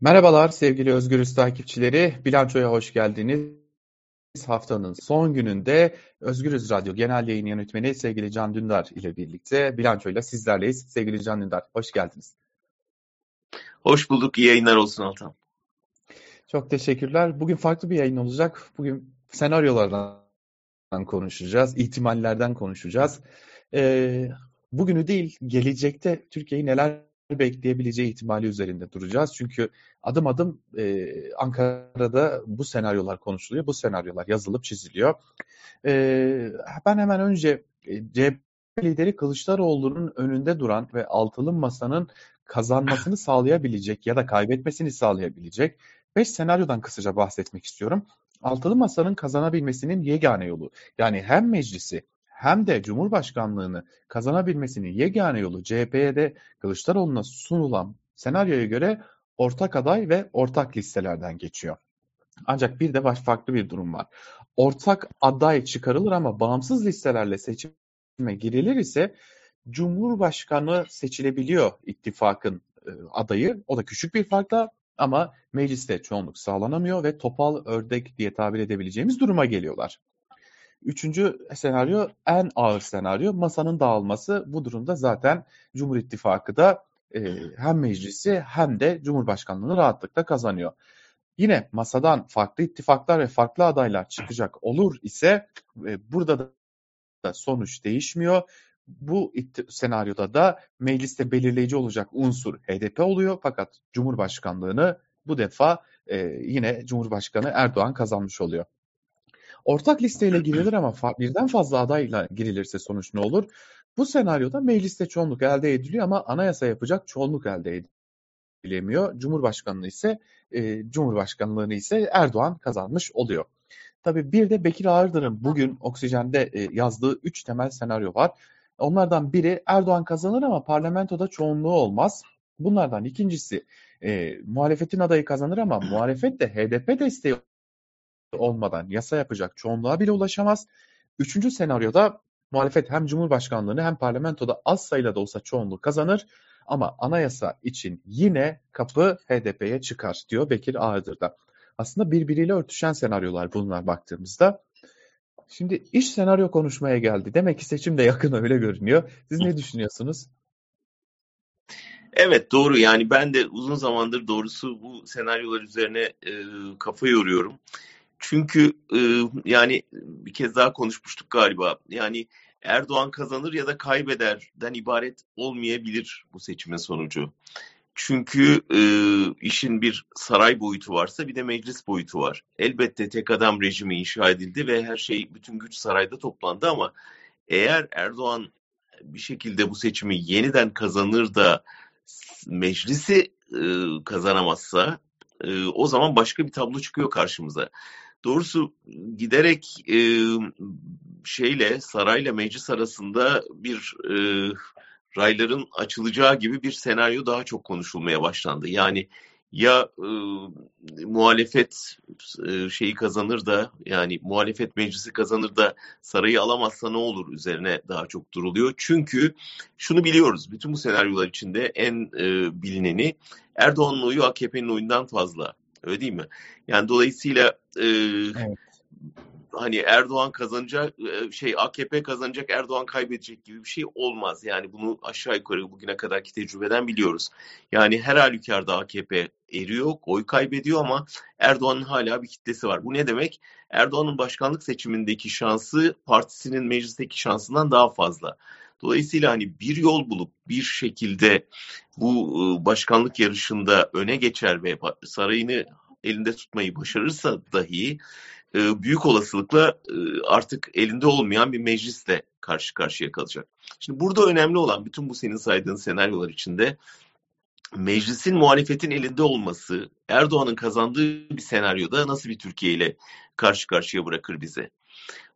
Merhabalar sevgili Özgürüz takipçileri. Bilançoya hoş geldiniz. Haftanın son gününde Özgürüz Radyo Genel Yayın Yönetmeni sevgili Can Dündar ile birlikte bilançoyla sizlerleyiz. Sevgili Can Dündar, hoş geldiniz. Hoş bulduk, iyi yayınlar olsun Altan. Çok teşekkürler. Bugün farklı bir yayın olacak. Bugün senaryolardan konuşacağız, ihtimallerden konuşacağız. Ee, bugünü değil, gelecekte Türkiye'yi neler bekleyebileceği ihtimali üzerinde duracağız. Çünkü adım adım e, Ankara'da bu senaryolar konuşuluyor, bu senaryolar yazılıp çiziliyor. E, ben hemen önce e, CHP lideri Kılıçdaroğlu'nun önünde duran ve altılı masanın kazanmasını sağlayabilecek ya da kaybetmesini sağlayabilecek beş senaryodan kısaca bahsetmek istiyorum. Altılı masanın kazanabilmesinin yegane yolu yani hem meclisi hem de Cumhurbaşkanlığını kazanabilmesinin yegane yolu CHP'ye de Kılıçdaroğlu'na sunulan senaryoya göre ortak aday ve ortak listelerden geçiyor. Ancak bir de baş farklı bir durum var. Ortak aday çıkarılır ama bağımsız listelerle seçime girilir ise Cumhurbaşkanı seçilebiliyor ittifakın e, adayı. O da küçük bir farkla ama mecliste çoğunluk sağlanamıyor ve topal ördek diye tabir edebileceğimiz duruma geliyorlar. Üçüncü senaryo en ağır senaryo masanın dağılması. Bu durumda zaten Cumhur İttifakı da e, hem meclisi hem de Cumhurbaşkanlığını rahatlıkla kazanıyor. Yine masadan farklı ittifaklar ve farklı adaylar çıkacak olur ise e, burada da sonuç değişmiyor. Bu senaryoda da mecliste belirleyici olacak unsur HDP oluyor fakat Cumhurbaşkanlığını bu defa e, yine Cumhurbaşkanı Erdoğan kazanmış oluyor. Ortak listeyle girilir ama birden fazla adayla girilirse sonuç ne olur? Bu senaryoda mecliste çoğunluk elde ediliyor ama anayasa yapacak çoğunluk elde edilemiyor. Cumhurbaşkanlığı ise e, Cumhurbaşkanlığını ise Erdoğan kazanmış oluyor. Tabii bir de Bekir Ağırdır'ın bugün Oksijen'de e, yazdığı üç temel senaryo var. Onlardan biri Erdoğan kazanır ama parlamentoda çoğunluğu olmaz. Bunlardan ikincisi e, muhalefetin adayı kazanır ama muhalefet de HDP desteği olmadan yasa yapacak çoğunluğa bile ulaşamaz. Üçüncü senaryoda muhalefet hem Cumhurbaşkanlığını hem parlamentoda az sayıda da olsa çoğunluğu kazanır ama anayasa için yine kapı HDP'ye çıkar diyor Bekir Ağırdır'da. Aslında birbiriyle örtüşen senaryolar bunlar baktığımızda. Şimdi iş senaryo konuşmaya geldi. Demek ki seçim de yakın öyle görünüyor. Siz ne düşünüyorsunuz? Evet doğru yani ben de uzun zamandır doğrusu bu senaryolar üzerine e, kafa yoruyorum. Çünkü e, yani bir kez daha konuşmuştuk galiba. Yani Erdoğan kazanır ya da kaybederden ibaret olmayabilir bu seçimin sonucu. Çünkü e, işin bir saray boyutu varsa bir de meclis boyutu var. Elbette tek adam rejimi inşa edildi ve her şey bütün güç sarayda toplandı ama eğer Erdoğan bir şekilde bu seçimi yeniden kazanır da meclisi e, kazanamazsa e, o zaman başka bir tablo çıkıyor karşımıza. Doğrusu giderek e, şeyle sarayla meclis arasında bir e, rayların açılacağı gibi bir senaryo daha çok konuşulmaya başlandı. Yani ya e, muhalefet e, şeyi kazanır da yani muhalefet meclisi kazanır da sarayı alamazsa ne olur üzerine daha çok duruluyor. Çünkü şunu biliyoruz bütün bu senaryolar içinde en e, bilineni Erdoğan'ın oyu AKP'nin oyundan fazla. Öyle değil mi? Yani dolayısıyla e, evet. hani Erdoğan kazanacak şey AKP kazanacak Erdoğan kaybedecek gibi bir şey olmaz. Yani bunu aşağı yukarı bugüne kadarki tecrübeden biliyoruz. Yani her halükarda AKP eriyor, oy kaybediyor ama Erdoğan'ın hala bir kitlesi var. Bu ne demek? Erdoğan'ın başkanlık seçimindeki şansı partisinin meclisteki şansından daha fazla. Dolayısıyla hani bir yol bulup bir şekilde bu başkanlık yarışında öne geçer ve sarayını elinde tutmayı başarırsa dahi büyük olasılıkla artık elinde olmayan bir meclisle karşı karşıya kalacak. Şimdi burada önemli olan bütün bu senin saydığın senaryolar içinde meclisin muhalefetin elinde olması Erdoğan'ın kazandığı bir senaryoda nasıl bir Türkiye ile karşı karşıya bırakır bize?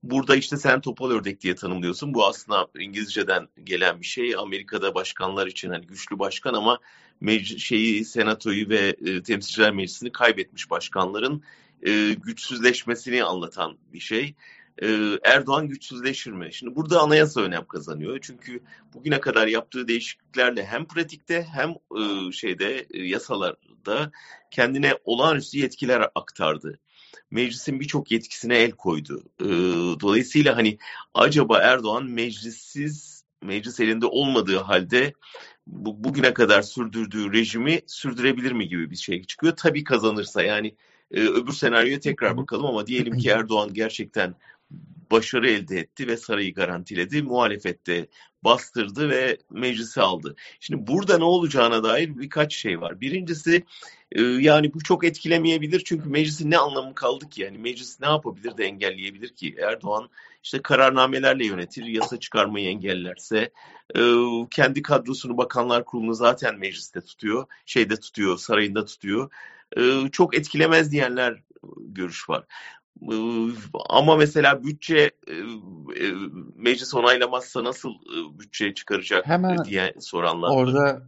Burada işte sen topal ördek diye tanımlıyorsun. Bu aslında İngilizceden gelen bir şey. Amerika'da başkanlar için hani güçlü başkan ama meclis, şeyi senatoyu ve e, temsilciler meclisini kaybetmiş başkanların e, güçsüzleşmesini anlatan bir şey. E, Erdoğan güçsüzleşir mi? Şimdi burada anayasa önem kazanıyor. Çünkü bugüne kadar yaptığı değişikliklerle hem pratikte hem e, şeyde e, yasalar da kendine olağanüstü yetkiler aktardı. Meclisin birçok yetkisine el koydu. Ee, dolayısıyla hani acaba Erdoğan meclissiz, meclis elinde olmadığı halde bu, bugüne kadar sürdürdüğü rejimi sürdürebilir mi gibi bir şey çıkıyor. Tabii kazanırsa yani e, öbür senaryoya tekrar bakalım ama diyelim ki Erdoğan gerçekten başarı elde etti ve sarayı garantiledi. Muhalefette bastırdı ve meclisi aldı. Şimdi burada ne olacağına dair birkaç şey var. Birincisi e, yani bu çok etkilemeyebilir çünkü meclisin ne anlamı kaldı ki? Yani meclis ne yapabilir de engelleyebilir ki? Erdoğan işte kararnamelerle yönetir, yasa çıkarmayı engellerse, e, kendi kadrosunu bakanlar kurulunu zaten mecliste tutuyor, şeyde tutuyor, sarayında tutuyor. E, çok etkilemez diyenler görüş var. Ama mesela bütçe meclis onaylamazsa nasıl bütçe çıkaracak Hemen diye soranlar Orada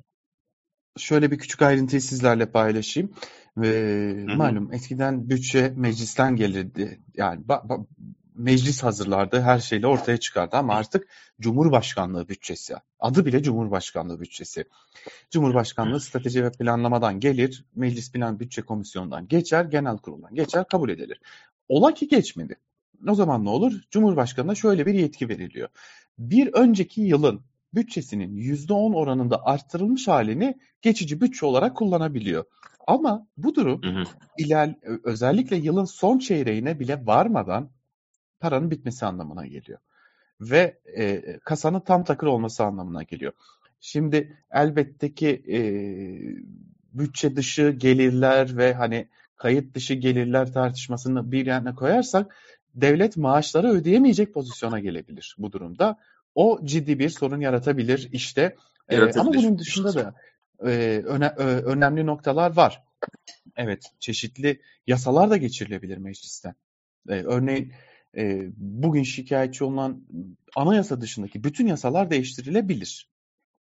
şöyle bir küçük ayrıntıyı sizlerle paylaşayım. Ve malum eskiden bütçe meclisten gelirdi. Yani ba- ba- meclis hazırlardı, her şeyle ortaya çıkardı ama artık Cumhurbaşkanlığı bütçesi. Adı bile Cumhurbaşkanlığı bütçesi. Cumhurbaşkanlığı strateji ve planlamadan gelir, Meclis Plan Bütçe Komisyonu'ndan geçer, Genel Kurul'dan geçer, kabul edilir. Ola ki geçmedi. O zaman ne olur? Cumhurbaşkanına şöyle bir yetki veriliyor. Bir önceki yılın bütçesinin %10 oranında arttırılmış halini geçici bütçe olarak kullanabiliyor. Ama bu durum hı hı. iler özellikle yılın son çeyreğine bile varmadan paranın bitmesi anlamına geliyor. Ve e, kasanın tam takır olması anlamına geliyor. Şimdi elbette ki e, bütçe dışı gelirler ve hani kayıt dışı gelirler tartışmasını bir yana koyarsak devlet maaşları ödeyemeyecek pozisyona gelebilir bu durumda. O ciddi bir sorun yaratabilir işte. Ee, ama bunun dışında da e, öne, e, önemli noktalar var. Evet, çeşitli yasalar da geçirilebilir meclisten. E, örneğin e, bugün şikayetçi olan anayasa dışındaki bütün yasalar değiştirilebilir.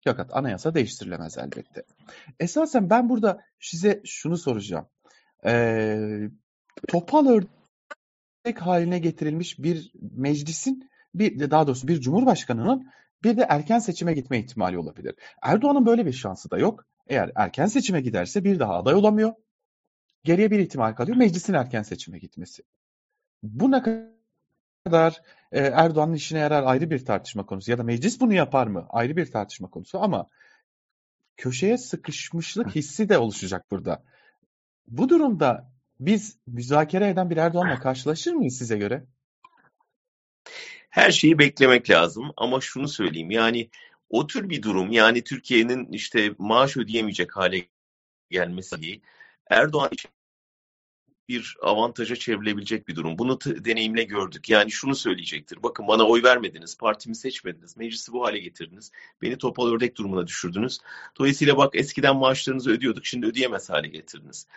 Fakat anayasa değiştirilemez elbette. Esasen ben burada size şunu soracağım e, topal örnek haline getirilmiş bir meclisin bir daha doğrusu bir cumhurbaşkanının bir de erken seçime gitme ihtimali olabilir. Erdoğan'ın böyle bir şansı da yok. Eğer erken seçime giderse bir daha aday olamıyor. Geriye bir ihtimal kalıyor meclisin erken seçime gitmesi. Bu ne kadar e, Erdoğan'ın işine yarar ayrı bir tartışma konusu ya da meclis bunu yapar mı ayrı bir tartışma konusu ama köşeye sıkışmışlık hissi de oluşacak burada. Bu durumda biz müzakere eden bir Erdoğan'la karşılaşır mıyız size göre? Her şeyi beklemek lazım ama şunu söyleyeyim yani o tür bir durum yani Türkiye'nin işte maaş ödeyemeyecek hale gelmesi Erdoğan için bir avantaja çevrilebilecek bir durum. Bunu deneyimle gördük. Yani şunu söyleyecektir. Bakın bana oy vermediniz, partimi seçmediniz, meclisi bu hale getirdiniz. Beni topal ördek durumuna düşürdünüz. Dolayısıyla bak eskiden maaşlarınızı ödüyorduk, şimdi ödeyemez hale getirdiniz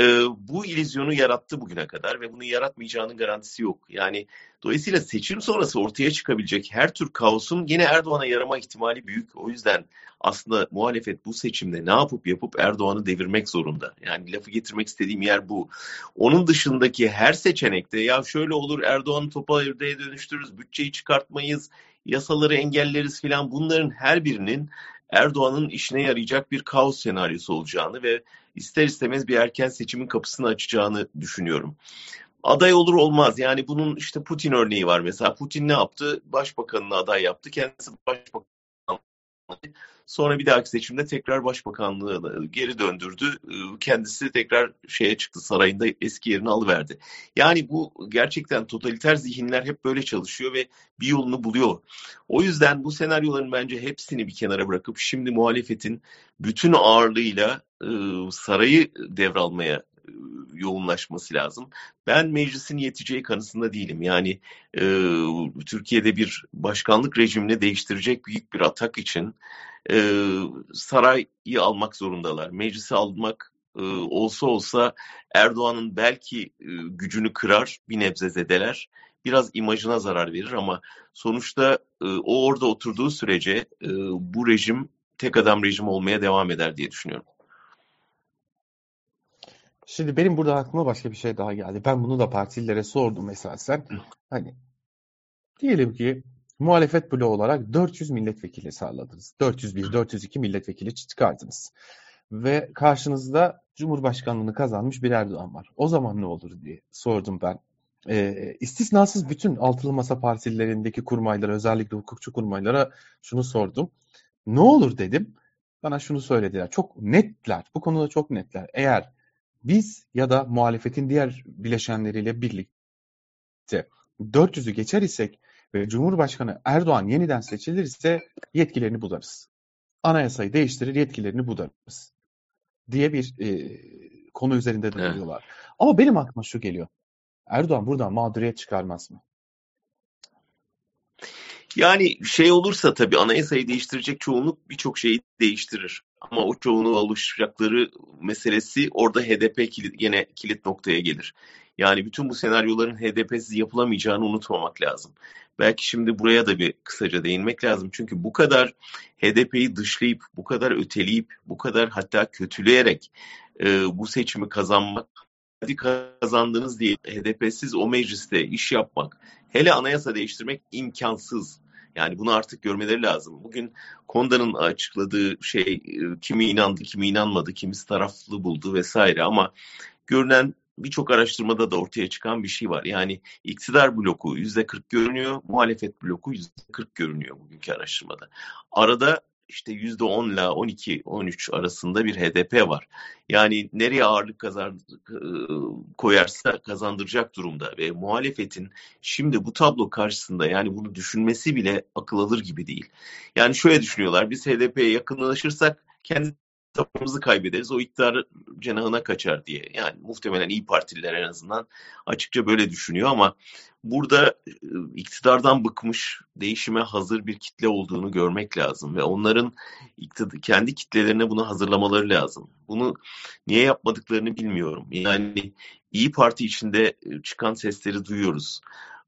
e, bu ilizyonu yarattı bugüne kadar ve bunu yaratmayacağının garantisi yok. Yani dolayısıyla seçim sonrası ortaya çıkabilecek her tür kaosun yine Erdoğan'a yarama ihtimali büyük. O yüzden aslında muhalefet bu seçimde ne yapıp yapıp Erdoğan'ı devirmek zorunda. Yani lafı getirmek istediğim yer bu. Onun dışındaki her seçenekte ya şöyle olur Erdoğan'ı topa ördeğe dönüştürürüz, bütçeyi çıkartmayız, yasaları engelleriz filan bunların her birinin Erdoğan'ın işine yarayacak bir kaos senaryosu olacağını ve ister istemez bir erken seçimin kapısını açacağını düşünüyorum. Aday olur olmaz. Yani bunun işte Putin örneği var mesela. Putin ne yaptı? Başbakanını aday yaptı. Kendisi başbakan Sonra bir dahaki seçimde tekrar başbakanlığı geri döndürdü. Ee, kendisi tekrar şeye çıktı sarayında eski yerini alıverdi. Yani bu gerçekten totaliter zihinler hep böyle çalışıyor ve bir yolunu buluyor. O yüzden bu senaryoların bence hepsini bir kenara bırakıp şimdi muhalefetin bütün ağırlığıyla e, sarayı devralmaya yoğunlaşması lazım. Ben meclisin yeteceği kanısında değilim. Yani e, Türkiye'de bir başkanlık rejimini değiştirecek büyük bir atak için e, sarayı almak zorundalar. Meclisi almak e, olsa olsa Erdoğan'ın belki e, gücünü kırar, bir nebze zedeler. Biraz imajına zarar verir ama sonuçta e, o orada oturduğu sürece e, bu rejim tek adam rejim olmaya devam eder diye düşünüyorum. Şimdi benim burada aklıma başka bir şey daha geldi. Ben bunu da partililere sordum esasen. Hani diyelim ki muhalefet bloğu olarak 400 milletvekili sağladınız. 401, 402 milletvekili çıkardınız. ve karşınızda Cumhurbaşkanlığını kazanmış bir Erdoğan var. O zaman ne olur diye sordum ben. E, istisnasız bütün altılı masa partilerindeki kurmaylara özellikle hukukçu kurmaylara şunu sordum. Ne olur dedim. Bana şunu söylediler. Çok netler. Bu konuda çok netler. Eğer biz ya da muhalefetin diğer bileşenleriyle birlikte 400'ü geçer isek ve Cumhurbaşkanı Erdoğan yeniden seçilirse yetkilerini budarız. Anayasayı değiştirir yetkilerini budarız diye bir e, konu üzerinde de duruyorlar. Evet. Ama benim aklıma şu geliyor. Erdoğan buradan mağduriyet çıkarmaz mı? Yani şey olursa tabii anayasayı değiştirecek çoğunluk birçok şeyi değiştirir. Ama o çoğunluğa oluşacakları meselesi orada HDP kilit, yine kilit noktaya gelir. Yani bütün bu senaryoların HDP'siz yapılamayacağını unutmamak lazım. Belki şimdi buraya da bir kısaca değinmek lazım. Çünkü bu kadar HDP'yi dışlayıp, bu kadar öteleyip, bu kadar hatta kötüleyerek e, bu seçimi kazanmak, hadi kazandınız diye HDP'siz o mecliste iş yapmak, hele anayasa değiştirmek imkansız. Yani bunu artık görmeleri lazım. Bugün Konda'nın açıkladığı şey e, kimi inandı, kimi inanmadı, kimisi taraflı buldu vesaire ama görünen birçok araştırmada da ortaya çıkan bir şey var. Yani iktidar bloku yüzde 40 görünüyor, muhalefet bloku yüzde 40 görünüyor bugünkü araştırmada. Arada işte yüzde 10 ile 12, 13 arasında bir HDP var. Yani nereye ağırlık kazan, koyarsa kazandıracak durumda ve muhalefetin şimdi bu tablo karşısında yani bunu düşünmesi bile akıl alır gibi değil. Yani şöyle düşünüyorlar biz HDP'ye yakınlaşırsak kendi tapımızı kaybederiz. O iktidar cenahına kaçar diye. Yani muhtemelen iyi Partililer en azından açıkça böyle düşünüyor ama burada iktidardan bıkmış, değişime hazır bir kitle olduğunu görmek lazım ve onların iktidar, kendi kitlelerine bunu hazırlamaları lazım. Bunu niye yapmadıklarını bilmiyorum. Yani iyi Parti içinde çıkan sesleri duyuyoruz.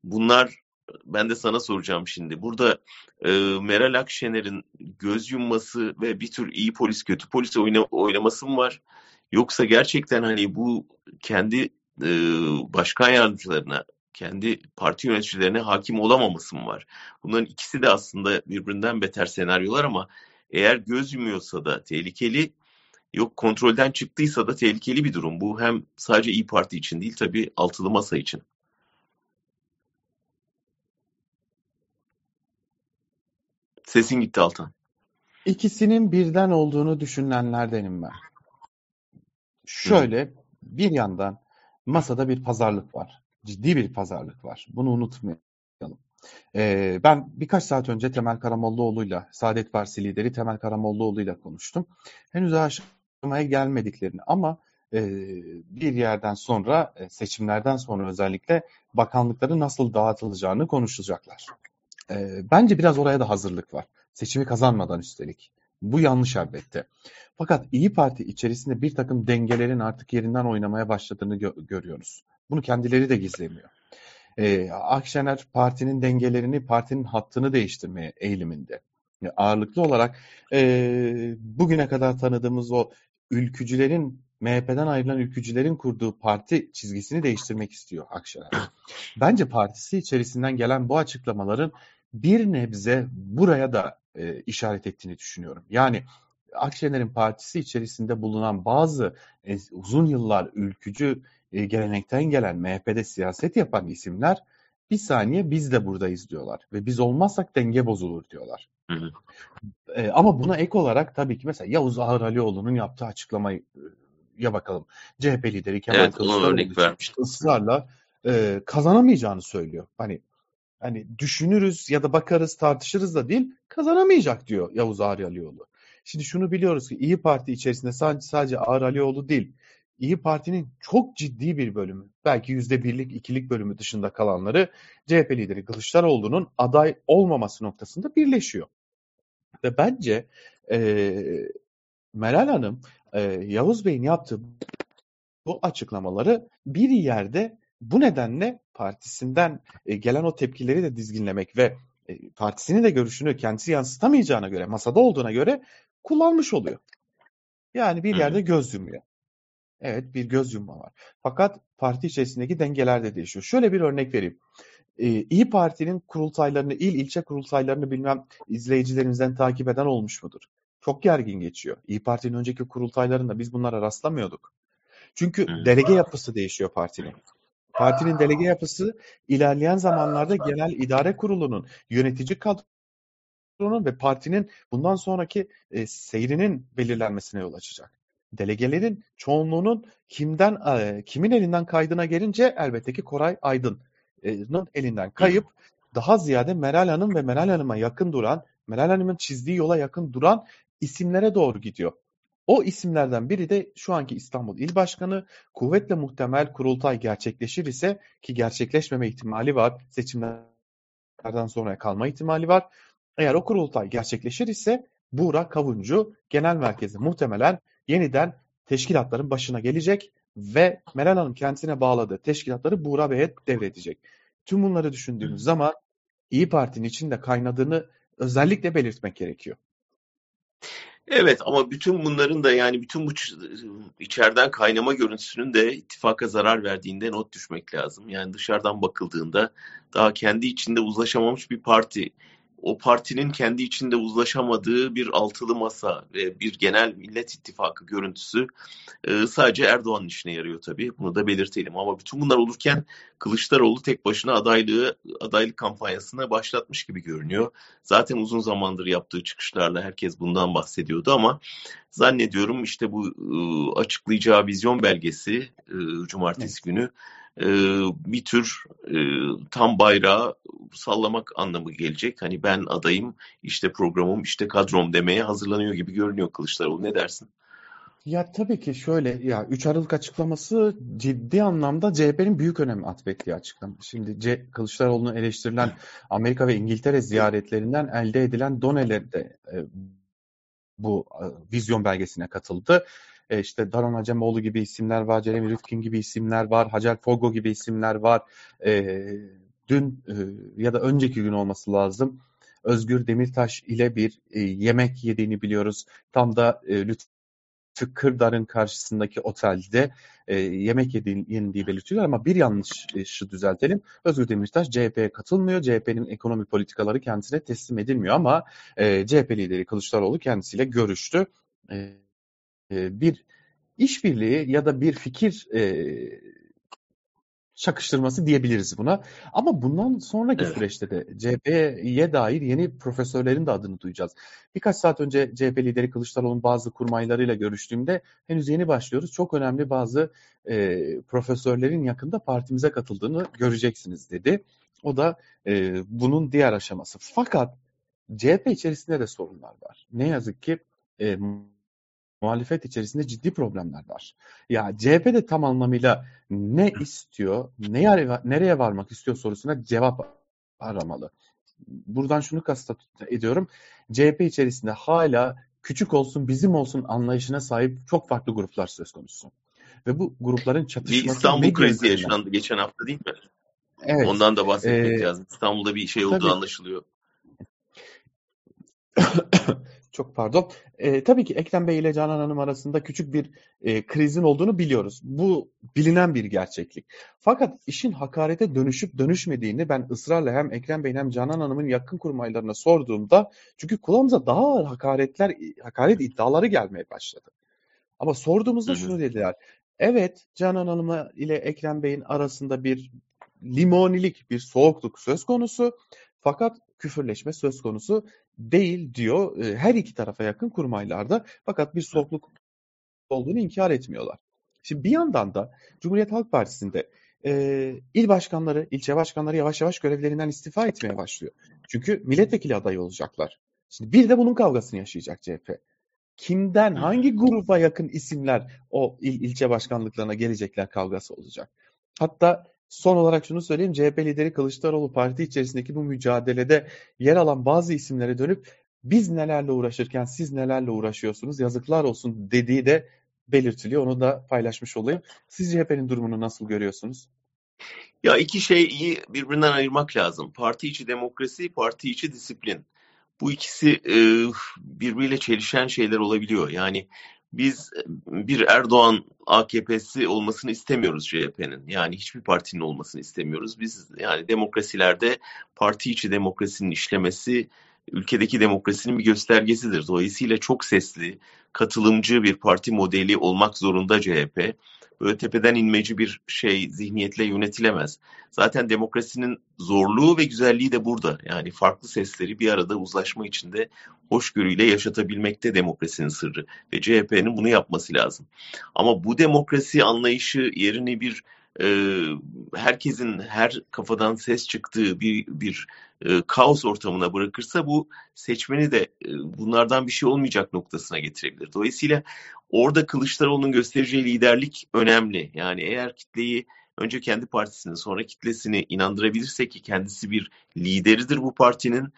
Bunlar ben de sana soracağım şimdi. Burada e, Meral Akşener'in göz yumması ve bir tür iyi polis kötü polis oyna, oynaması mı var? Yoksa gerçekten hani bu kendi e, başkan yardımcılarına, kendi parti yöneticilerine hakim olamaması mı var? Bunların ikisi de aslında birbirinden beter senaryolar ama eğer göz yumuyorsa da tehlikeli, yok kontrolden çıktıysa da tehlikeli bir durum. Bu hem sadece İyi Parti için değil tabii altılı masa için. Sesin gitti Altan. İkisinin birden olduğunu düşünenlerdenim ben. Şöyle Hı. bir yandan masada bir pazarlık var. Ciddi bir pazarlık var. Bunu unutmayalım. Ee, ben birkaç saat önce Temel Karamollaoğlu'yla, Saadet Partisi lideri Temel Karamollaoğlu'yla konuştum. Henüz aşamaya gelmediklerini ama e, bir yerden sonra, e, seçimlerden sonra özellikle bakanlıkları nasıl dağıtılacağını konuşacaklar. E, bence biraz oraya da hazırlık var. Seçimi kazanmadan üstelik. Bu yanlış elbette. Fakat İyi Parti içerisinde bir takım dengelerin artık yerinden oynamaya başladığını gö- görüyoruz. Bunu kendileri de gizlemiyor. Ee, Akşener partinin dengelerini, partinin hattını değiştirmeye eğiliminde. Yani ağırlıklı olarak e, bugüne kadar tanıdığımız o ülkücülerin MHP'den ayrılan ülkücülerin kurduğu parti çizgisini değiştirmek istiyor Akşener. Bence partisi içerisinden gelen bu açıklamaların bir nebze buraya da e, işaret ettiğini düşünüyorum. Yani Akşener'in partisi içerisinde bulunan bazı e, uzun yıllar ülkücü e, gelenekten gelen MHP'de siyaset yapan isimler bir saniye biz de buradayız diyorlar ve biz olmazsak denge bozulur diyorlar. Hı hı. E, ama buna ek olarak tabii ki mesela Yavuz Ağar Alioğlu'nun yaptığı açıklamayı e, ya bakalım. CHP lideri Kemal evet, Kılıçdaroğlu ısrarla e, kazanamayacağını söylüyor. Hani hani düşünürüz ya da bakarız tartışırız da değil kazanamayacak diyor Yavuz Ağar Alioğlu. Şimdi şunu biliyoruz ki İyi Parti içerisinde sadece, sadece Ağar Alioğlu değil İyi Parti'nin çok ciddi bir bölümü belki yüzde birlik ikilik bölümü dışında kalanları CHP lideri Kılıçdaroğlu'nun aday olmaması noktasında birleşiyor. Ve bence e, Meral Hanım e, Yavuz Bey'in yaptığı bu açıklamaları bir yerde bu nedenle partisinden e, gelen o tepkileri de dizginlemek ve e, partisinin de görüşünü kendisi yansıtamayacağına göre, masada olduğuna göre kullanmış oluyor. Yani bir yerde göz yumuyor. Evet bir göz yumma var. Fakat parti içerisindeki dengeler de değişiyor. Şöyle bir örnek vereyim. Ee, İyi Parti'nin kurultaylarını, il ilçe kurultaylarını bilmem izleyicilerimizden takip eden olmuş mudur? çok gergin geçiyor. İyi Parti'nin önceki kurultaylarında biz bunlara rastlamıyorduk. Çünkü delege yapısı değişiyor partinin. Partinin delege yapısı ilerleyen zamanlarda genel idare kurulunun yönetici kadronun ve partinin bundan sonraki e, seyrinin belirlenmesine yol açacak. Delegelerin çoğunluğunun kimden e, kimin elinden kaydına gelince elbette ki Koray Aydın'ın elinden kayıp daha ziyade Meral Hanım ve Meral Hanım'a yakın duran, Meral Hanım'ın çizdiği yola yakın duran isimlere doğru gidiyor. O isimlerden biri de şu anki İstanbul İl Başkanı. Kuvvetle muhtemel kurultay gerçekleşir ise ki gerçekleşmeme ihtimali var. Seçimlerden sonra kalma ihtimali var. Eğer o kurultay gerçekleşir ise Buğra Kavuncu genel merkezi muhtemelen yeniden teşkilatların başına gelecek ve Meral Hanım kendisine bağladığı teşkilatları Buğra Bey'e devredecek. Tüm bunları düşündüğümüz zaman İyi Parti'nin içinde kaynadığını özellikle belirtmek gerekiyor. Evet ama bütün bunların da yani bütün bu içeriden kaynama görüntüsünün de ittifaka zarar verdiğinde not düşmek lazım. Yani dışarıdan bakıldığında daha kendi içinde uzlaşamamış bir parti o partinin kendi içinde uzlaşamadığı bir altılı masa ve bir genel millet ittifakı görüntüsü e, sadece Erdoğan'ın işine yarıyor tabii. Bunu da belirtelim. Ama bütün bunlar olurken Kılıçdaroğlu tek başına adaylığı adaylık kampanyasına başlatmış gibi görünüyor. Zaten uzun zamandır yaptığı çıkışlarla herkes bundan bahsediyordu ama zannediyorum işte bu e, açıklayacağı vizyon belgesi e, cumartesi evet. günü bir tür tam bayrağı sallamak anlamı gelecek. Hani ben adayım, işte programım, işte kadrom demeye hazırlanıyor gibi görünüyor Kılıçdaroğlu. Ne dersin? Ya tabii ki şöyle ya 3 Aralık açıklaması ciddi anlamda CHP'nin büyük önem atfettiği açıklama. Şimdi C Kılıçdaroğlu'nun eleştirilen Amerika ve İngiltere ziyaretlerinden elde edilen doneler de e, bu e, vizyon belgesine katıldı. E, işte Daron Acemoğlu gibi isimler var, Jeremy Rifkin gibi isimler var, Hacer Fogo gibi isimler var. E, dün e, ya da önceki gün olması lazım. Özgür Demirtaş ile bir e, yemek yediğini biliyoruz. Tam da e, Lütfü Kırdar'ın karşısındaki otelde e, yemek yendiği belirtiyorlar ama bir yanlışı düzeltelim. Özgür Demirtaş CHP'ye katılmıyor. CHP'nin ekonomi politikaları kendisine teslim edilmiyor ama e, CHP lideri Kılıçdaroğlu kendisiyle görüştü. E, bir işbirliği ya da bir fikir e, çakıştırması diyebiliriz buna. Ama bundan sonraki evet. süreçte de CHP'ye dair yeni profesörlerin de adını duyacağız. Birkaç saat önce CHP lideri Kılıçdaroğlu'nun bazı kurmaylarıyla görüştüğümde henüz yeni başlıyoruz. Çok önemli bazı e, profesörlerin yakında partimize katıldığını göreceksiniz dedi. O da e, bunun diğer aşaması. Fakat CHP içerisinde de sorunlar var. Ne yazık ki e, muhalefet içerisinde ciddi problemler var. Ya CHP de tam anlamıyla ne istiyor, neye, nereye varmak istiyor sorusuna cevap aramalı. Buradan şunu kastet ediyorum. CHP içerisinde hala küçük olsun bizim olsun anlayışına sahip çok farklı gruplar söz konusu. Ve bu grupların çatışması... Bir İstanbul krizi yaşandı geçen hafta değil mi? Evet. Ondan da bahsetmek ee, lazım. İstanbul'da bir şey olduğu tabii, anlaşılıyor. Çok pardon. E, tabii ki Ekrem Bey ile Canan Hanım arasında küçük bir e, krizin olduğunu biliyoruz. Bu bilinen bir gerçeklik. Fakat işin hakarete dönüşüp dönüşmediğini ben ısrarla hem Ekrem Bey hem Canan Hanım'ın yakın kurmaylarına sorduğumda çünkü kulağımıza daha ağır hakaretler, hakaret iddiaları gelmeye başladı. Ama sorduğumuzda şunu dediler. Evet Canan Hanım ile Ekrem Bey'in arasında bir limonilik, bir soğukluk söz konusu. Fakat küfürleşme söz konusu değil diyor her iki tarafa yakın kurmaylarda. Fakat bir soğukluk olduğunu inkar etmiyorlar. Şimdi bir yandan da Cumhuriyet Halk Partisi'nde e, il başkanları, ilçe başkanları yavaş yavaş görevlerinden istifa etmeye başlıyor. Çünkü milletvekili adayı olacaklar. Şimdi bir de bunun kavgasını yaşayacak CHP. Kimden, hangi gruba yakın isimler o il, ilçe başkanlıklarına gelecekler kavgası olacak. Hatta Son olarak şunu söyleyeyim. CHP lideri Kılıçdaroğlu parti içerisindeki bu mücadelede yer alan bazı isimlere dönüp biz nelerle uğraşırken siz nelerle uğraşıyorsunuz yazıklar olsun dediği de belirtiliyor. Onu da paylaşmış olayım. Siz CHP'nin durumunu nasıl görüyorsunuz? Ya iki şey iyi birbirinden ayırmak lazım. Parti içi demokrasi, parti içi disiplin. Bu ikisi e, birbiriyle çelişen şeyler olabiliyor. Yani biz bir Erdoğan AKP'si olmasını istemiyoruz CHP'nin. Yani hiçbir partinin olmasını istemiyoruz. Biz yani demokrasilerde parti içi demokrasinin işlemesi ülkedeki demokrasinin bir göstergesidir. Dolayısıyla çok sesli, katılımcı bir parti modeli olmak zorunda CHP. Böyle tepeden inmeci bir şey zihniyetle yönetilemez. Zaten demokrasinin zorluğu ve güzelliği de burada. Yani farklı sesleri bir arada uzlaşma içinde hoşgörüyle yaşatabilmekte demokrasinin sırrı. Ve CHP'nin bunu yapması lazım. Ama bu demokrasi anlayışı yerini bir e, herkesin her kafadan ses çıktığı bir bir e, kaos ortamına bırakırsa bu seçmeni de e, bunlardan bir şey olmayacak noktasına getirebilir. Dolayısıyla orada Kılıçdaroğlu'nun göstereceği liderlik önemli. Yani eğer kitleyi önce kendi partisini sonra kitlesini inandırabilirse ki kendisi bir lideridir bu partinin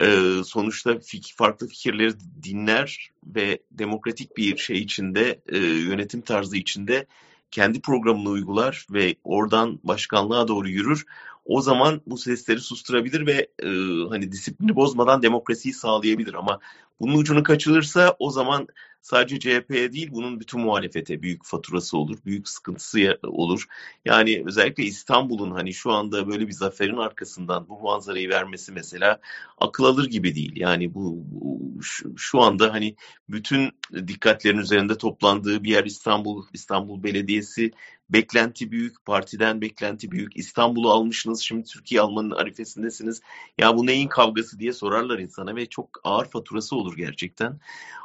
e, sonuçta fik, farklı fikirleri dinler ve demokratik bir şey içinde e, yönetim tarzı içinde kendi programını uygular ve oradan başkanlığa doğru yürür. O zaman bu sesleri susturabilir ve e, hani disiplini bozmadan demokrasiyi sağlayabilir ama bunun ucunu kaçırırsa o zaman sadece CHP'ye değil bunun bütün muhalefete büyük faturası olur, büyük sıkıntısı olur. Yani özellikle İstanbul'un hani şu anda böyle bir zaferin arkasından bu manzarayı vermesi mesela akıl alır gibi değil. Yani bu, bu şu, şu anda hani bütün dikkatlerin üzerinde toplandığı bir yer İstanbul, İstanbul Belediyesi beklenti büyük, partiden beklenti büyük. İstanbul'u almışsınız, şimdi Türkiye almanın arifesindesiniz. Ya bu neyin kavgası diye sorarlar insana ve çok ağır faturası olur gerçekten.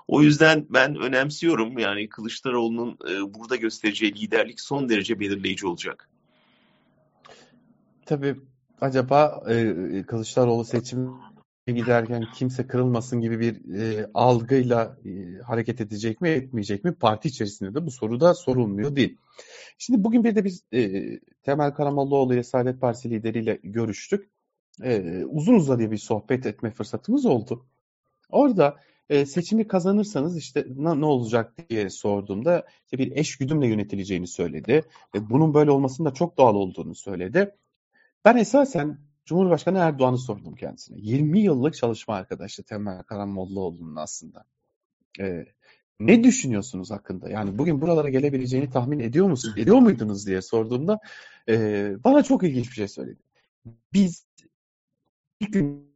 O yüzden ben önemsiyorum yani Kılıçdaroğlu'nun e, burada göstereceği liderlik son derece belirleyici olacak. Tabii acaba e, Kılıçdaroğlu seçim giderken kimse kırılmasın gibi bir e, algıyla e, hareket edecek mi etmeyecek mi parti içerisinde de bu soru da sorulmuyor değil. Şimdi bugün bir de biz e, Temel Karamollaoğlu ile Saadet Partisi lideriyle görüştük. E, uzun uzadıya bir sohbet etme fırsatımız oldu. Orada e, seçimi kazanırsanız işte ne, ne olacak diye sorduğumda işte bir eş güdümle yönetileceğini söyledi. E, bunun böyle olmasının da çok doğal olduğunu söyledi. Ben esasen Cumhurbaşkanı Erdoğan'ı sordum kendisine. 20 yıllık çalışma arkadaşı Temel Karamollaoğlu'nun aslında. E, ne düşünüyorsunuz hakkında? Yani bugün buralara gelebileceğini tahmin ediyor musunuz? Ediyor muydunuz diye sorduğumda e, bana çok ilginç bir şey söyledi. Biz ilk gün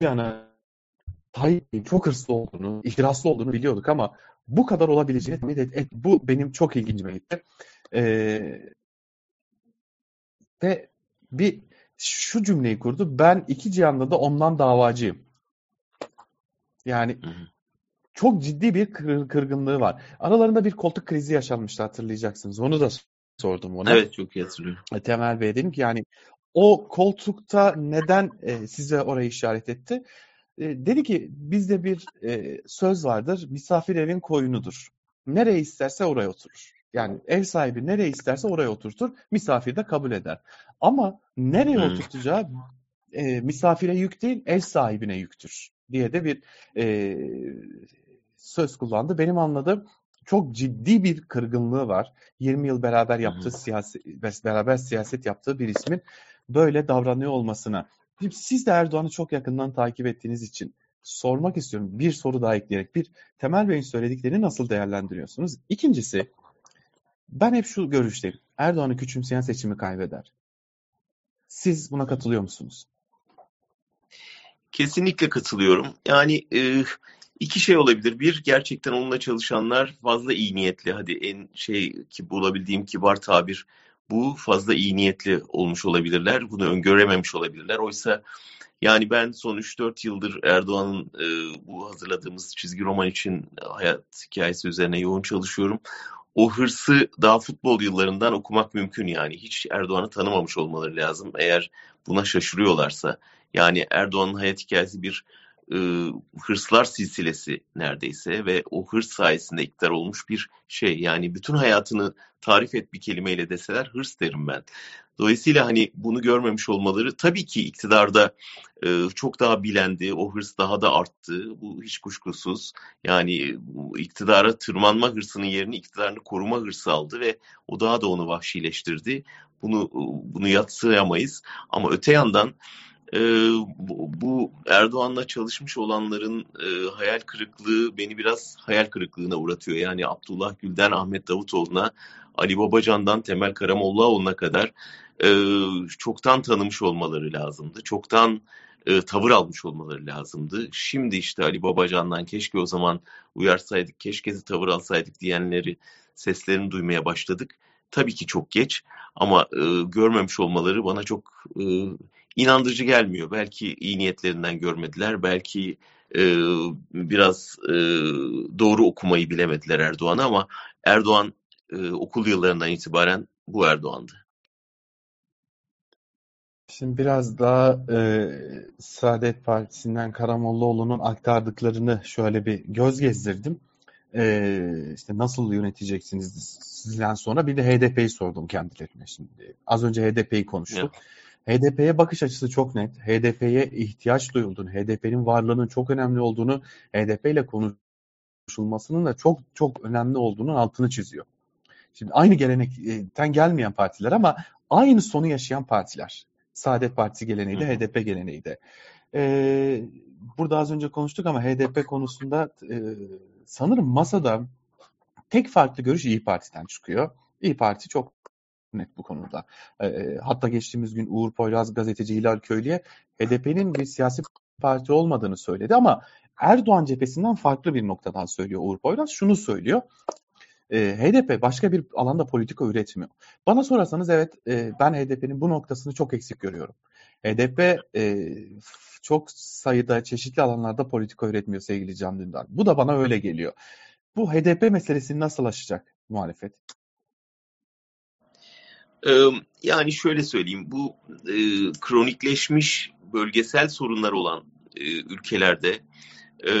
yana Tayyip'in çok hırslı olduğunu, ihtiraslı olduğunu biliyorduk ama bu kadar olabileceğini tahmin et, bu benim çok ilgincime gitti. Ee, ve bir şu cümleyi kurdu. Ben iki cihanda da ondan davacıyım. Yani çok ciddi bir kır, kırgınlığı var. Aralarında bir koltuk krizi yaşanmıştı hatırlayacaksınız. Onu da sordum ona. Evet çok iyi hatırlıyorum. E, Temel Bey dedim ki yani o koltukta neden e, size orayı işaret etti? E, dedi ki bizde bir e, söz vardır. Misafir evin koyunudur. Nereye isterse oraya oturur. Yani ev sahibi nereye isterse oraya oturtur. Misafir de kabul eder. Ama nereye hmm. oturtacağı e, misafire yük değil, ev sahibine yüktür diye de bir e, söz kullandı. Benim anladığım çok ciddi bir kırgınlığı var. 20 yıl beraber yaptığı hmm. siyaset, beraber siyaset yaptığı bir ismin böyle davranıyor olmasına. Siz de Erdoğan'ı çok yakından takip ettiğiniz için sormak istiyorum. Bir soru daha ekleyerek. Bir, Temel Bey'in söylediklerini nasıl değerlendiriyorsunuz? İkincisi, ben hep şu görüşteyim. Erdoğan'ı küçümseyen seçimi kaybeder. Siz buna katılıyor musunuz? Kesinlikle katılıyorum. Yani e, iki şey olabilir. Bir, gerçekten onunla çalışanlar fazla iyi niyetli. Hadi en şey ki bulabildiğim kibar tabir bu fazla iyi niyetli olmuş olabilirler. Bunu öngörememiş olabilirler. Oysa yani ben son 3-4 yıldır Erdoğan'ın e, bu hazırladığımız çizgi roman için hayat hikayesi üzerine yoğun çalışıyorum. O hırsı daha futbol yıllarından okumak mümkün yani. Hiç Erdoğan'ı tanımamış olmaları lazım eğer buna şaşırıyorlarsa. Yani Erdoğan'ın hayat hikayesi bir e, hırslar silsilesi neredeyse ve o hırs sayesinde iktidar olmuş bir şey. Yani bütün hayatını tarif et bir kelimeyle deseler hırs derim ben. Dolayısıyla hani bunu görmemiş olmaları tabii ki iktidarda e, çok daha bilendi, o hırs daha da arttı. Bu hiç kuşkusuz. Yani iktidara tırmanma hırsının yerini iktidarını koruma hırsı aldı ve o daha da onu vahşileştirdi. Bunu bunu yatsıyamayız. Ama öte yandan e, bu, Erdoğan'la çalışmış olanların e, hayal kırıklığı beni biraz hayal kırıklığına uğratıyor. Yani Abdullah Gül'den Ahmet Davutoğlu'na, Ali Babacan'dan Temel Karamollaoğlu'na kadar e, çoktan tanımış olmaları lazımdı. Çoktan e, tavır almış olmaları lazımdı. Şimdi işte Ali Babacan'dan keşke o zaman uyarsaydık, keşke tavır alsaydık diyenleri seslerini duymaya başladık. Tabii ki çok geç ama e, görmemiş olmaları bana çok e, inandırıcı gelmiyor. Belki iyi niyetlerinden görmediler, belki e, biraz e, doğru okumayı bilemediler Erdoğan'ı ama Erdoğan e, okul yıllarından itibaren bu Erdoğan'dı. Şimdi biraz daha e, Saadet Partisi'nden Karamollaoğlu'nun aktardıklarını şöyle bir göz gezdirdim. E, işte nasıl yöneteceksiniz sizden sonra bir de HDP'yi sordum kendilerine şimdi. Az önce HDP'yi konuştuk. Evet. HDP'ye bakış açısı çok net. HDP'ye ihtiyaç duyulduğunu, HDP'nin varlığının çok önemli olduğunu, HDP ile konuşulmasının da çok çok önemli olduğunun altını çiziyor. Şimdi aynı gelenekten gelmeyen partiler ama aynı sonu yaşayan partiler. Saadet Partisi geleneği de, HDP geleneği de. Ee, burada az önce konuştuk ama HDP konusunda e, sanırım masada tek farklı görüş İyi Parti'den çıkıyor. İyi Parti çok net bu konuda. E, hatta geçtiğimiz gün Uğur Poyraz gazeteci Hilal Köylü'ye HDP'nin bir siyasi parti olmadığını söyledi ama Erdoğan cephesinden farklı bir noktadan söylüyor Uğur Poyraz. Şunu söylüyor. E, HDP başka bir alanda politika üretmiyor. Bana sorarsanız evet e, ben HDP'nin bu noktasını çok eksik görüyorum. HDP e, çok sayıda çeşitli alanlarda politika üretmiyor sevgili Can Dündar. Bu da bana öyle geliyor. Bu HDP meselesini nasıl aşacak muhalefet? Yani şöyle söyleyeyim, bu e, kronikleşmiş bölgesel sorunlar olan e, ülkelerde e,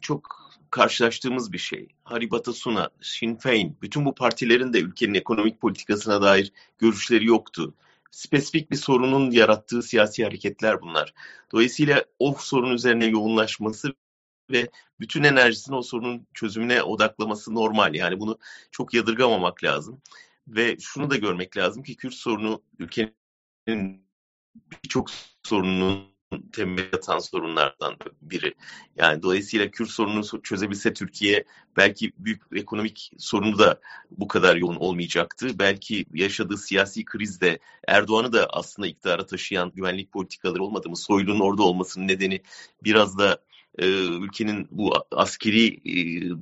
çok karşılaştığımız bir şey. Haribata Suna, Sinn Féin, bütün bu partilerin de ülkenin ekonomik politikasına dair görüşleri yoktu. Spesifik bir sorunun yarattığı siyasi hareketler bunlar. Dolayısıyla o sorun üzerine yoğunlaşması ve bütün enerjisini o sorunun çözümüne odaklaması normal. Yani bunu çok yadırgamamak lazım. Ve şunu da görmek lazım ki Kürt sorunu ülkenin birçok sorunun temel yatan sorunlardan biri. Yani dolayısıyla Kürt sorununu çözebilse Türkiye belki büyük ekonomik sorunu da bu kadar yoğun olmayacaktı. Belki yaşadığı siyasi kriz de Erdoğan'ı da aslında iktidara taşıyan güvenlik politikaları olmadı mı? Soylu'nun orada olmasının nedeni biraz da ülkenin bu askeri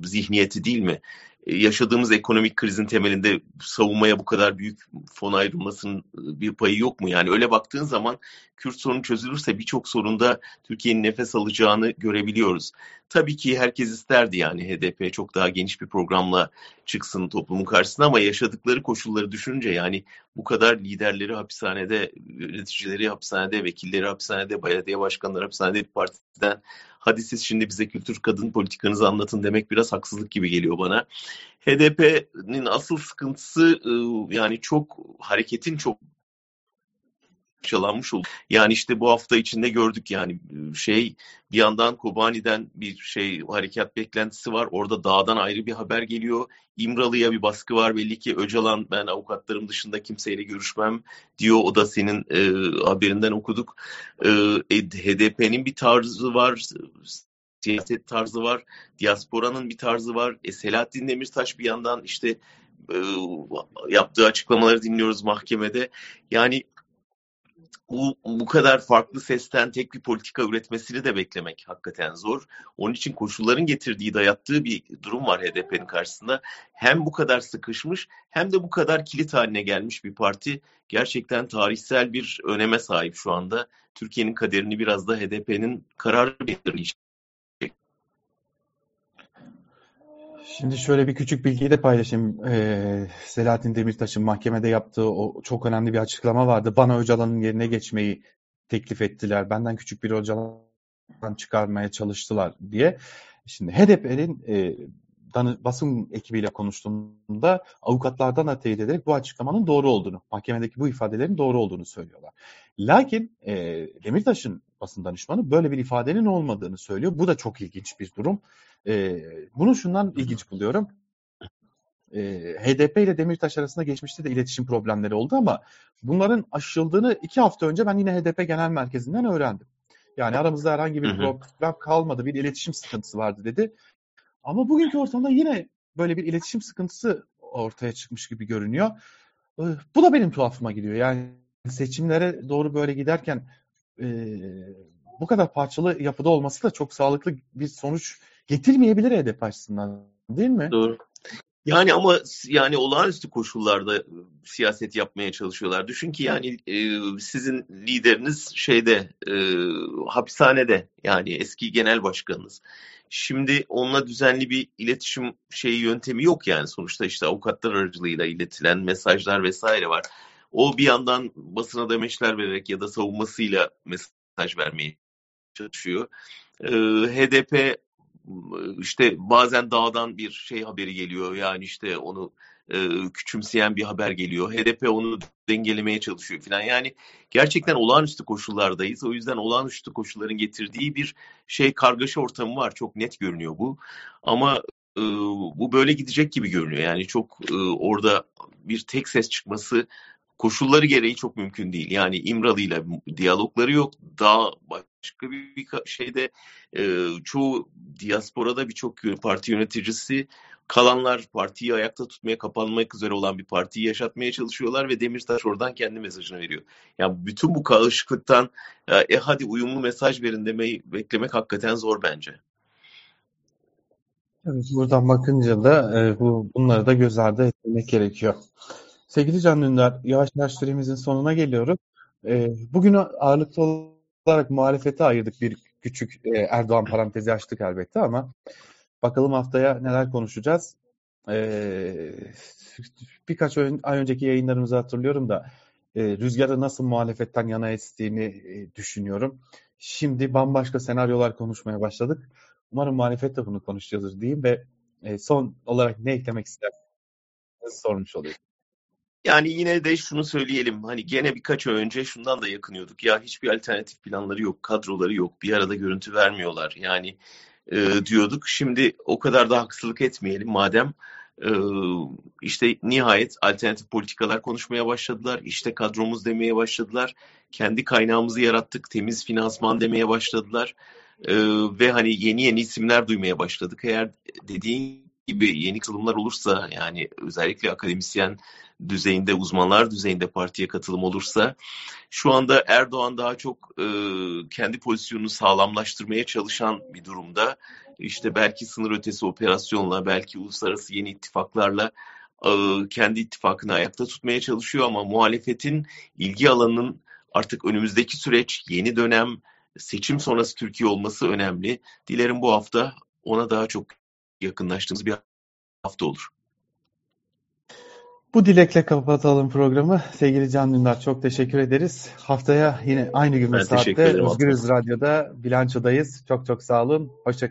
zihniyeti değil mi? Yaşadığımız ekonomik krizin temelinde savunmaya bu kadar büyük fon ayrılmasının bir payı yok mu? Yani öyle baktığın zaman Kürt sorunu çözülürse birçok sorunda Türkiye'nin nefes alacağını görebiliyoruz. Tabii ki herkes isterdi yani HDP çok daha geniş bir programla çıksın toplumun karşısına ama yaşadıkları koşulları düşününce yani bu kadar liderleri hapishanede, yöneticileri hapishanede, vekilleri hapishanede, belediye başkanları hapishanede partiden hadi siz şimdi bize kültür kadın politikanızı anlatın demek biraz haksızlık gibi geliyor bana. HDP'nin asıl sıkıntısı yani çok hareketin çok parçalanmış oldu. Yani işte bu hafta içinde gördük yani şey bir yandan Kobani'den bir şey harekat beklentisi var. Orada dağdan ayrı bir haber geliyor. İmralı'ya bir baskı var. Belli ki Öcalan ben avukatlarım dışında kimseyle görüşmem diyor. O da senin e, haberinden okuduk. E, HDP'nin bir tarzı var siyaset tarzı var, diasporanın bir tarzı var. E, Selahattin Demirtaş bir yandan işte e, yaptığı açıklamaları dinliyoruz mahkemede. Yani bu, bu kadar farklı sesten tek bir politika üretmesini de beklemek hakikaten zor. Onun için koşulların getirdiği, dayattığı bir durum var HDP'nin karşısında. Hem bu kadar sıkışmış hem de bu kadar kilit haline gelmiş bir parti gerçekten tarihsel bir öneme sahip şu anda. Türkiye'nin kaderini biraz da HDP'nin kararı belirleyecek. Şimdi şöyle bir küçük bilgiyi de paylaşayım. Ee, Selahattin Demirtaş'ın mahkemede yaptığı o çok önemli bir açıklama vardı. Bana Öcalan'ın yerine geçmeyi teklif ettiler. Benden küçük bir Öcalan çıkarmaya çalıştılar diye. Şimdi HDP'nin e, basın ekibiyle konuştuğumda avukatlardan da teyit ederek bu açıklamanın doğru olduğunu, mahkemedeki bu ifadelerin doğru olduğunu söylüyorlar. Lakin e, Demirtaş'ın basın danışmanı böyle bir ifadenin olmadığını söylüyor. Bu da çok ilginç bir durum. E, bunu şundan ilginç buluyorum. E, HDP ile Demirtaş arasında geçmişte de iletişim problemleri oldu ama bunların aşıldığını iki hafta önce ben yine HDP Genel Merkezi'nden öğrendim. Yani aramızda herhangi bir problem kalmadı, bir iletişim sıkıntısı vardı dedi. Ama bugünkü ortamda yine böyle bir iletişim sıkıntısı ortaya çıkmış gibi görünüyor. Bu da benim tuhafıma gidiyor. Yani seçimlere doğru böyle giderken e, bu kadar parçalı yapıda olması da çok sağlıklı bir sonuç getirmeyebilir HDP açısından değil mi? Doğru. Yani ama yani olağanüstü koşullarda siyaset yapmaya çalışıyorlar. Düşün ki yani e, sizin lideriniz şeyde e, hapishanede yani eski genel başkanınız. Şimdi onunla düzenli bir iletişim şeyi yöntemi yok yani sonuçta işte avukatlar aracılığıyla iletilen mesajlar vesaire var. O bir yandan basına demeçler vererek ya da savunmasıyla mesaj vermeye çalışıyor. Ee, HDP işte bazen dağdan bir şey haberi geliyor yani işte onu e, küçümseyen bir haber geliyor. HDP onu dengelemeye çalışıyor falan. Yani gerçekten olağanüstü koşullardayız. O yüzden olağanüstü koşulların getirdiği bir şey kargaşa ortamı var. Çok net görünüyor bu. Ama e, bu böyle gidecek gibi görünüyor. Yani çok e, orada bir tek ses çıkması koşulları gereği çok mümkün değil. Yani İmralı ile diyalogları yok. Daha başka bir, şeyde e, çoğu diasporada birçok parti yöneticisi kalanlar partiyi ayakta tutmaya kapanmak üzere olan bir partiyi yaşatmaya çalışıyorlar ve Demirtaş oradan kendi mesajını veriyor. Yani bütün bu karışıklıktan e hadi uyumlu mesaj verin demeyi beklemek hakikaten zor bence. Evet, buradan bakınca da e, bu bunları da göz ardı etmek gerekiyor. Sevgili Can Dündar, yavaş yavaş süremizin sonuna geliyoruz. E, bugün ağırlıklı olarak muhalefete ayırdık bir küçük e, Erdoğan parantezi açtık elbette ama bakalım haftaya neler konuşacağız. E, birkaç ay önceki yayınlarımızı hatırlıyorum da e, rüzgarı nasıl muhalefetten yana estiğini e, düşünüyorum. Şimdi bambaşka senaryolar konuşmaya başladık. Umarım muhalefet de bunu konuşuyordur diyeyim ve e, son olarak ne eklemek istersiniz sormuş olayım. Yani yine de şunu söyleyelim. Hani gene birkaç ay önce şundan da yakınıyorduk. Ya hiçbir alternatif planları yok, kadroları yok, bir arada görüntü vermiyorlar. Yani e, diyorduk. Şimdi o kadar da haksızlık etmeyelim madem. E, işte nihayet alternatif politikalar konuşmaya başladılar. İşte kadromuz demeye başladılar. Kendi kaynağımızı yarattık, temiz finansman demeye başladılar. E, ve hani yeni yeni isimler duymaya başladık. Eğer dediğin gibi yeni kılımlar olursa yani özellikle akademisyen düzeyinde, uzmanlar düzeyinde partiye katılım olursa şu anda Erdoğan daha çok e, kendi pozisyonunu sağlamlaştırmaya çalışan bir durumda. İşte belki sınır ötesi operasyonla, belki uluslararası yeni ittifaklarla e, kendi ittifakını ayakta tutmaya çalışıyor ama muhalefetin ilgi alanının artık önümüzdeki süreç, yeni dönem, seçim sonrası Türkiye olması önemli. Dilerim bu hafta ona daha çok yakınlaştığımız bir hafta olur. Bu dilekle kapatalım programı. Sevgili Can Dündar çok teşekkür ederiz. Haftaya yine aynı gün ve saatte Özgürüz Radyo'da bilançodayız. Çok çok sağ olun. Hoşçakalın.